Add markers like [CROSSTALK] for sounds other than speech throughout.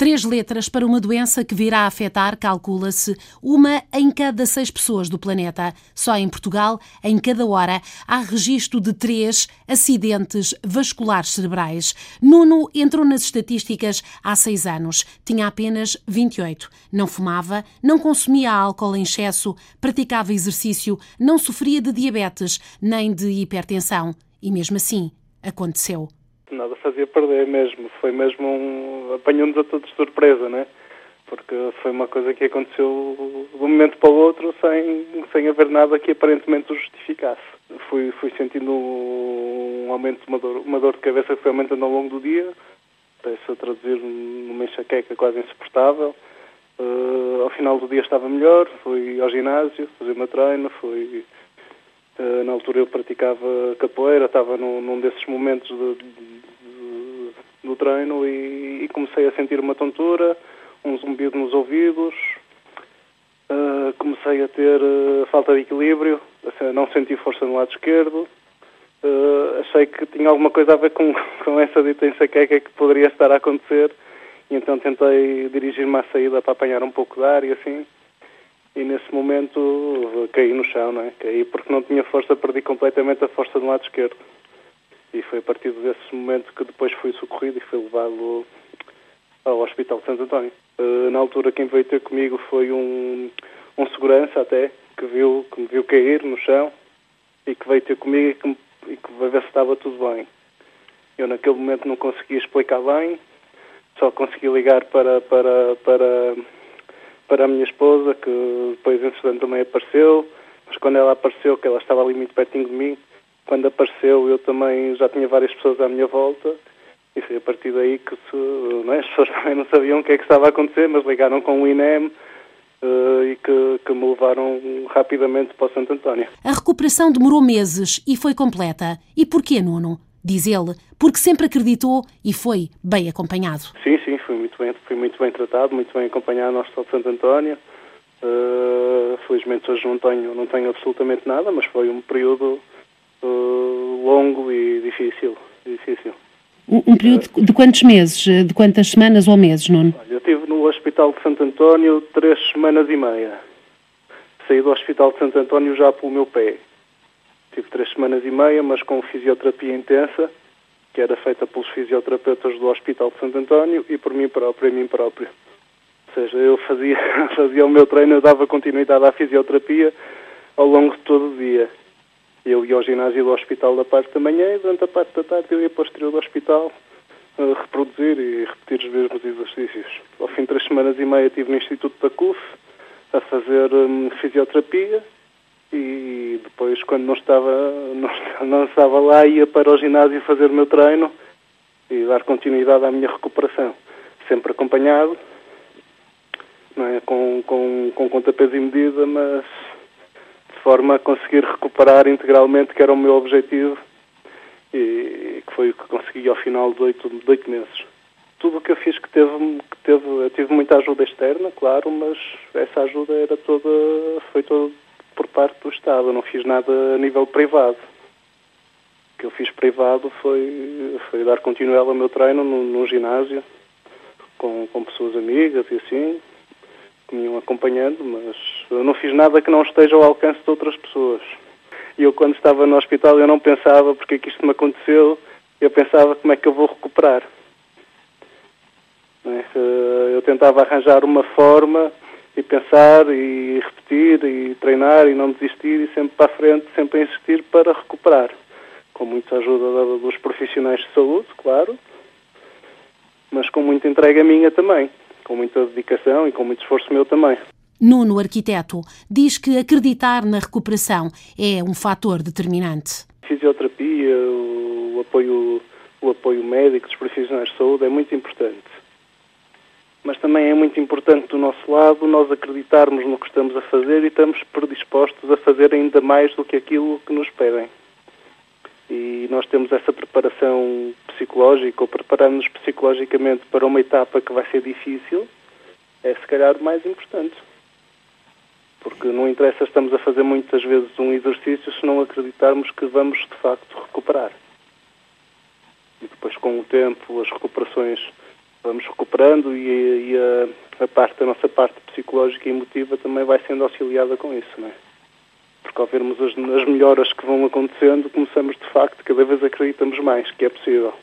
Três letras para uma doença que virá a afetar, calcula-se, uma em cada seis pessoas do planeta. Só em Portugal, em cada hora, há registro de três acidentes vasculares cerebrais. Nuno entrou nas estatísticas há seis anos. Tinha apenas 28. Não fumava, não consumia álcool em excesso, praticava exercício, não sofria de diabetes nem de hipertensão. E mesmo assim, aconteceu nada fazia perder mesmo. Foi mesmo um. apanhou-nos a todos de surpresa, né? Porque foi uma coisa que aconteceu de um momento para o outro sem, sem haver nada que aparentemente o justificasse. Fui, fui sentindo um aumento, uma dor, uma dor de cabeça que foi aumentando ao longo do dia. Peço a traduzir numa enxaqueca quase insuportável. Uh, ao final do dia estava melhor, fui ao ginásio fazer meu treino, fui uh, na altura eu praticava capoeira, estava num, num desses momentos de, do treino e, e, comecei a sentir uma tontura, um zumbido nos ouvidos, uh, comecei a ter uh, falta de equilíbrio, não senti força no lado esquerdo, uh, achei que tinha alguma coisa a ver com, [LAUGHS] com essa dita enxaqueca que poderia estar a acontecer e então tentei dirigir-me à saída para apanhar um pouco de ar e assim. E nesse momento caí no chão, não é? Caí porque não tinha força, perdi completamente a força do lado esquerdo e foi a partir desse momento que depois fui socorrido e fui levado ao Hospital de Santo António. Uh, na altura quem veio ter comigo foi um, um segurança até, que, viu, que me viu cair no chão e que veio ter comigo e que, e que veio ver se estava tudo bem. Eu naquele momento não conseguia explicar bem, só consegui ligar para, para, para, para a minha esposa, que depois entretanto também apareceu, mas quando ela apareceu, que ela estava ali muito pertinho de mim, quando apareceu eu também já tinha várias pessoas à minha volta e foi a partir daí que é? as pessoas [LAUGHS] também não sabiam o que é que estava a acontecer, mas ligaram com o INEM uh, e que, que me levaram rapidamente para o Santo António. A recuperação demorou meses e foi completa. E porquê, Nuno? Diz ele, porque sempre acreditou e foi bem acompanhado. Sim, sim, fui muito bem, fui muito bem tratado, muito bem acompanhado no Hospital de Santo António. Uh, felizmente hoje não tenho, não tenho absolutamente nada, mas foi um período uh, longo e difícil. difícil. Um, um período de quantos meses? De quantas semanas ou meses, Nuno? Eu estive no Hospital de Santo António três semanas e meia. Saí do Hospital de Santo António já pelo meu pé. Tive três semanas e meia, mas com fisioterapia intensa, que era feita pelos fisioterapeutas do Hospital de Santo António e por mim próprio, e mim próprio. Ou seja, eu fazia, [LAUGHS] fazia o meu treino, eu dava continuidade à fisioterapia ao longo de todo o dia. Eu ia ao ginásio do hospital da parte da manhã e durante a parte da tarde eu ia para o exterior do hospital reproduzir e repetir os mesmos exercícios. Ao fim de três semanas e meia estive no Instituto da CUF a fazer hum, fisioterapia e depois quando não estava, [LAUGHS] não, não estava lá ia para o ginásio fazer o meu treino e dar continuidade à minha recuperação. Sempre acompanhado, não é? com, com, com conta, peso e medida, mas forma a conseguir recuperar integralmente, que era o meu objetivo, e que foi o que consegui ao final de oito, de oito meses. Tudo o que eu fiz que teve, que teve, eu tive muita ajuda externa, claro, mas essa ajuda era toda, foi toda por parte do Estado, eu não fiz nada a nível privado. O que eu fiz privado foi, foi dar continuidade ao meu treino num, ginásio, com, com pessoas amigas e assim, que me iam acompanhando, mas eu não fiz nada que não esteja ao alcance de outras pessoas. E eu, quando estava no hospital, eu não pensava porque é que isto me aconteceu, eu pensava como é que eu vou recuperar. É? Eu tentava arranjar uma forma e pensar e repetir e treinar e não desistir e sempre para a frente, sempre a insistir para recuperar. Com muita ajuda dos profissionais de saúde, claro, mas com muita entrega minha também com muita dedicação e com muito esforço meu também. Nuno, arquiteto, diz que acreditar na recuperação é um fator determinante. Fisioterapia, o apoio, o apoio médico dos profissionais de saúde é muito importante. Mas também é muito importante do nosso lado nós acreditarmos no que estamos a fazer e estamos predispostos a fazer ainda mais do que aquilo que nos pedem. e nós temos essa preparação psicológica ou preparamos-nos psicologicamente para uma etapa que vai ser difícil, é se calhar o mais importante. Porque não interessa estamos a fazer muitas vezes um exercício se não acreditarmos que vamos de facto recuperar. E depois com o tempo as recuperações vamos recuperando e, e a, a, parte, a nossa parte psicológica e emotiva também vai sendo auxiliada com isso, não é? Porque ao vermos as, as melhoras que vão acontecendo, começamos de facto, cada vez acreditamos mais que é possível.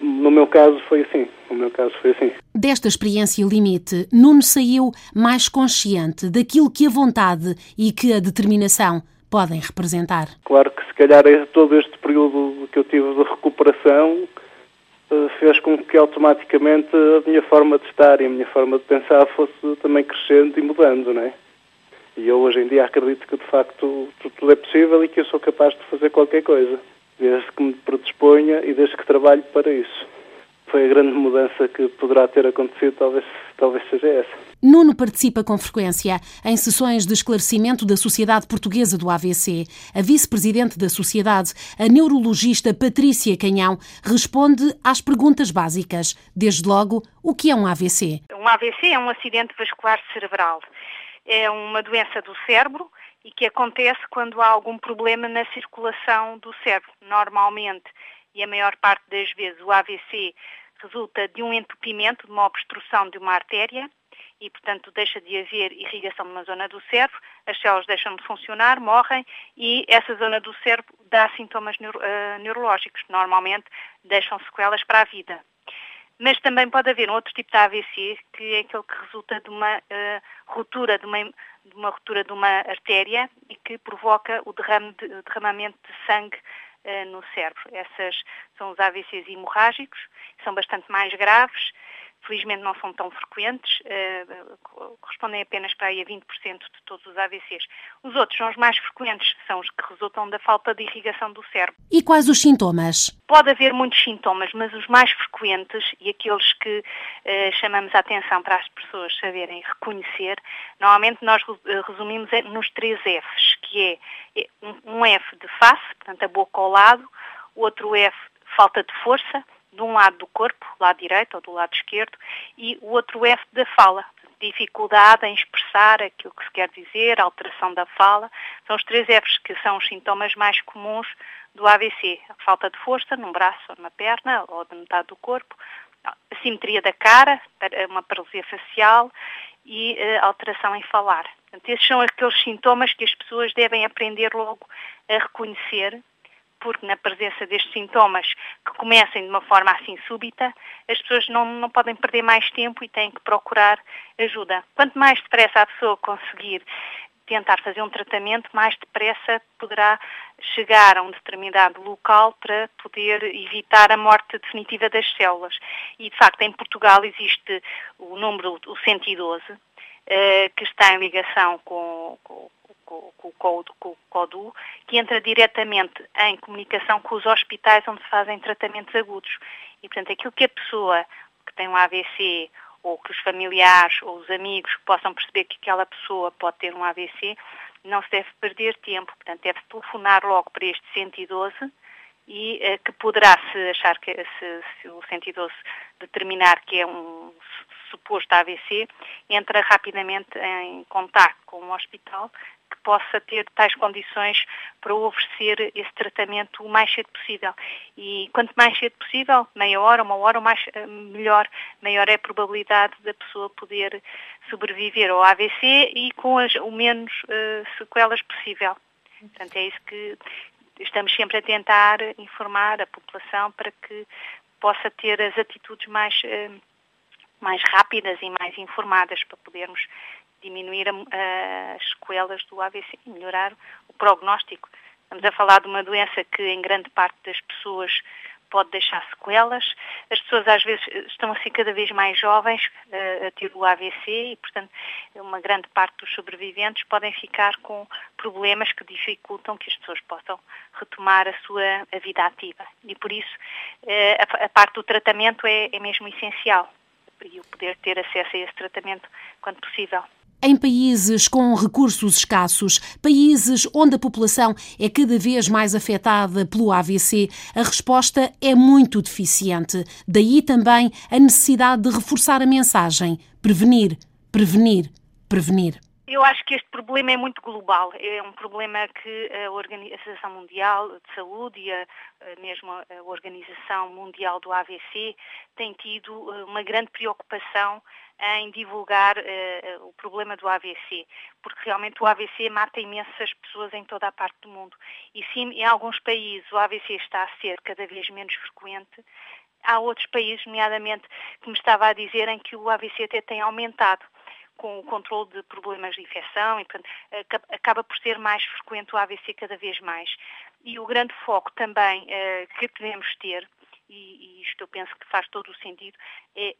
No meu caso foi assim. No meu caso foi assim. Desta experiência limite, Nuno saiu mais consciente daquilo que a vontade e que a determinação podem representar. Claro que se calhar é todo este período que eu tive de recuperação eh, fez com que automaticamente a minha forma de estar e a minha forma de pensar fosse também crescendo e mudando, não é? E eu hoje em dia acredito que de facto tudo é possível e que eu sou capaz de fazer qualquer coisa predisponha e desde que trabalhe para isso. Foi a grande mudança que poderá ter acontecido, talvez, talvez seja essa. Nuno participa com frequência em sessões de esclarecimento da Sociedade Portuguesa do AVC. A vice-presidente da Sociedade, a neurologista Patrícia Canhão, responde às perguntas básicas. Desde logo, o que é um AVC? Um AVC é um acidente vascular cerebral. É uma doença do cérebro e que acontece quando há algum problema na circulação do cérebro. Normalmente, e a maior parte das vezes, o AVC resulta de um entupimento, de uma obstrução de uma artéria e, portanto, deixa de haver irrigação numa zona do cérebro, as células deixam de funcionar, morrem e essa zona do cérebro dá sintomas neuro, uh, neurológicos, normalmente deixam sequelas para a vida. Mas também pode haver um outro tipo de AVC, que é aquele que resulta de uma uh, ruptura de uma de uma ruptura de uma artéria e que provoca o derrame de, derramamento de sangue uh, no cérebro. Essas são os AVCs hemorrágicos, são bastante mais graves felizmente não são tão frequentes, uh, correspondem apenas para aí a 20% de todos os AVCs. Os outros são os mais frequentes, são os que resultam da falta de irrigação do cérebro. E quais os sintomas? Pode haver muitos sintomas, mas os mais frequentes e aqueles que uh, chamamos a atenção para as pessoas saberem reconhecer, normalmente nós eh, resumimos nos três Fs, que é um F de face, portanto a boca ao lado, outro F, falta de força, de um lado do corpo, lado direito ou do lado esquerdo, e o outro F da fala, dificuldade em expressar aquilo que se quer dizer, alteração da fala. São os três Fs que são os sintomas mais comuns do AVC. A falta de força num braço ou numa perna ou de metade do corpo, a simetria da cara, uma paralisia facial e uh, alteração em falar. Portanto, esses são aqueles sintomas que as pessoas devem aprender logo a reconhecer porque na presença destes sintomas que comecem de uma forma assim súbita, as pessoas não, não podem perder mais tempo e têm que procurar ajuda. Quanto mais depressa a pessoa conseguir tentar fazer um tratamento, mais depressa poderá chegar a um determinado local para poder evitar a morte definitiva das células. E, de facto, em Portugal existe o número, o 112, eh, que está em ligação com, com, com, com, com o CODU, que entra diretamente em comunicação com os hospitais onde se fazem tratamentos agudos. E, portanto, aquilo que a pessoa que tem um AVC ou que os familiares ou os amigos possam perceber que aquela pessoa pode ter um AVC, não se deve perder tempo. Portanto, deve telefonar logo para este 112 e uh, que poderá, se achar que se, se o 112 determinar que é um suposto AVC, entra rapidamente em contato com o hospital possa ter tais condições para oferecer esse tratamento o mais cedo possível. E quanto mais cedo possível, meia hora, uma hora, mais, eh, melhor, maior é a probabilidade da pessoa poder sobreviver ao AVC e com as, o menos uh, sequelas possível. Portanto, é isso que estamos sempre a tentar informar a população para que possa ter as atitudes mais, uh, mais rápidas e mais informadas para podermos diminuir a, as sequelas do AVC melhorar o prognóstico. Estamos a falar de uma doença que em grande parte das pessoas pode deixar sequelas. As pessoas às vezes estão assim cada vez mais jovens uh, a ter o AVC e, portanto, uma grande parte dos sobreviventes podem ficar com problemas que dificultam que as pessoas possam retomar a sua a vida ativa. E por isso uh, a, a, parte do tratamento é, é mesmo essencial e o poder ter acesso a esse tratamento quando possível. Em países com recursos escassos, países onde a população é cada vez mais afetada pelo AVC, a resposta é muito deficiente. Daí também a necessidade de reforçar a mensagem: prevenir, prevenir, prevenir. Eu acho que este problema é muito global. É um problema que a Organização Mundial de Saúde e a, mesmo a Organização Mundial do AVC tem tido eh, uma grande preocupação em divulgar uh, o problema do AVC, porque realmente o AVC mata imensas pessoas em toda a parte do mundo. E sim, em alguns países o AVC está a ser cada vez menos frequente, há outros países, nomeadamente, que me estava a dizer em que o AVC até tem aumentado com o controle de problemas de infecção e, portanto, acaba por ser mais frequente o AVC cada vez mais. E o grande foco também uh, que devemos ter, e, e, isto eu penso que faz todo o sentido, é,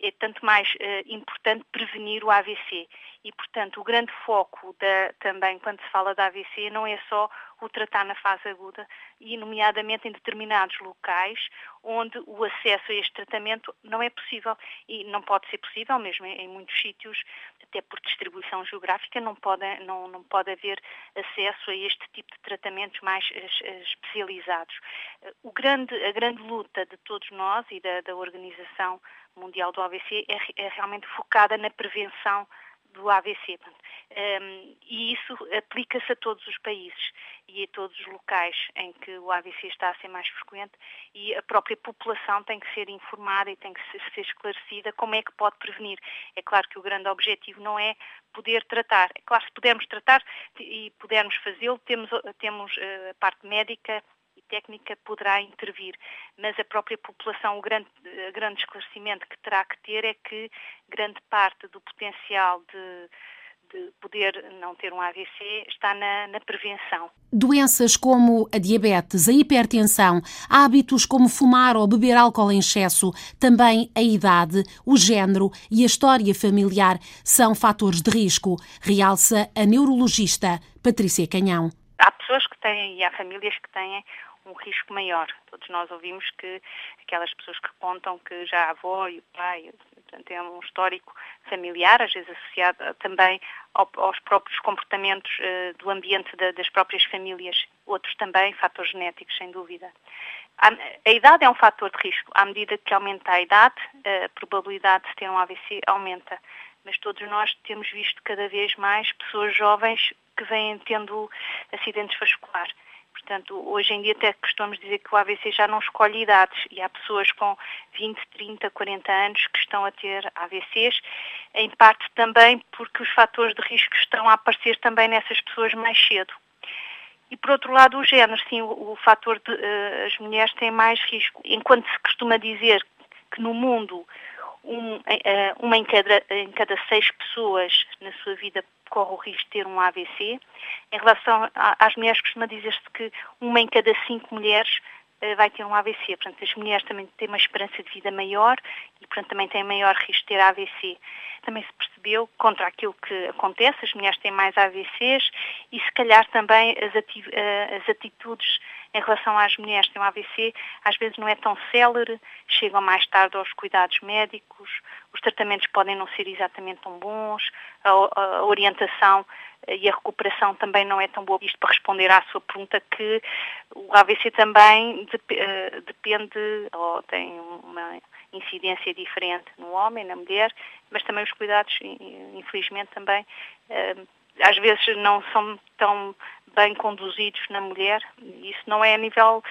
é tanto mais uh, importante prevenir o AVC. E, portanto, o grande foco da, também, quando se fala da AVC, não é só o tratar na fase aguda, e nomeadamente em determinados locais onde o acesso a este tratamento não é possível. E não pode ser possível, mesmo em, em muitos sítios, até por distribuição geográfica, não pode, não, não pode haver acesso a este tipo de tratamentos mais especializados. O grande, a grande luta de todos nós e da, da Organização Mundial do AVC é, é realmente focada na prevenção do AVC. Um, e isso aplica-se a todos os países e a todos os locais em que o AVC está a ser mais frequente e a própria população tem que ser informada e tem que ser esclarecida como é que pode prevenir. É claro que o grande objetivo não é poder tratar. É claro que se pudermos tratar e pudermos fazê-lo, temos, temos eh, a parte médica técnica poderá intervir, mas a própria população, o grande, o grande esclarecimento que terá que ter é que grande parte do potencial de de poder não ter um AVC está na, na, prevenção. Doenças como a diabetes, a hipertensão, hábitos como fumar ou beber álcool em excesso, também a idade, o género e a história familiar são fatores de risco, realça a neurologista Patrícia Canhão. Há pessoas que têm e há famílias que têm um risco maior. Todos nós ouvimos que aquelas pessoas que contam que já a avó e o pai portanto, é um histórico familiar, às vezes associado também aos próprios comportamentos uh, do ambiente da, das próprias famílias, outros também, fatores genéticos, sem dúvida. A, idade é um fator de risco. À medida que aumenta a idade, a probabilidade de ter um AVC aumenta. Mas todos nós temos visto cada vez mais pessoas jovens que vêm tendo acidentes vasculares. Portanto, hoje em dia até costumamos dizer que o AVC já não escolhe idades e há pessoas com 20, 30, 40 anos que estão a ter AVCs, em parte também porque os fatores de risco estão a aparecer também nessas pessoas mais cedo. E por outro lado, o género, sim, o, o fator de uh, as mulheres têm mais risco. Enquanto se costuma dizer que no mundo um, uh, uma em cada, em cada seis pessoas na sua vida corre o risco de ter um AVC. Em relação às mulheres, costuma dizer-se que uma em cada cinco mulheres eh, vai ter um AVC. Portanto, as mulheres também têm uma esperança de vida maior e, portanto, também têm maior risco de ter AVC. Também se percebeu, contra aquilo que acontece, as mulheres têm mais AVCs e, se calhar, também as, eh, as atitudes em relação às mulheres que têm um AVC, às vezes não é tão célere, chegam mais tarde aos cuidados médicos, os tratamentos podem não ser exatamente tão bons, a, a orientação e a recuperação também não é tão boa. Isto para responder à sua pergunta que o AVC também eh, depende ou tem uma incidência diferente no homem, na mulher, mas também os cuidados, infelizmente, também eh, às vezes não são tão bem conduzidos na mulher. Isso não é a nível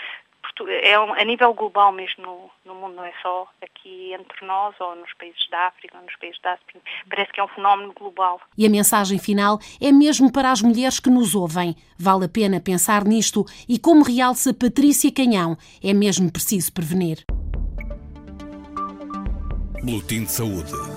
é a nível global mesmo no, no, mundo, não é só aqui entre nós ou nos países da África ou nos países da África. Parece que é um fenómeno global. E a mensagem final é mesmo para as mulheres que nos ouvem. Vale a pena pensar nisto e, como realça Patrícia Canhão, é mesmo preciso prevenir. Boletim de Saúde.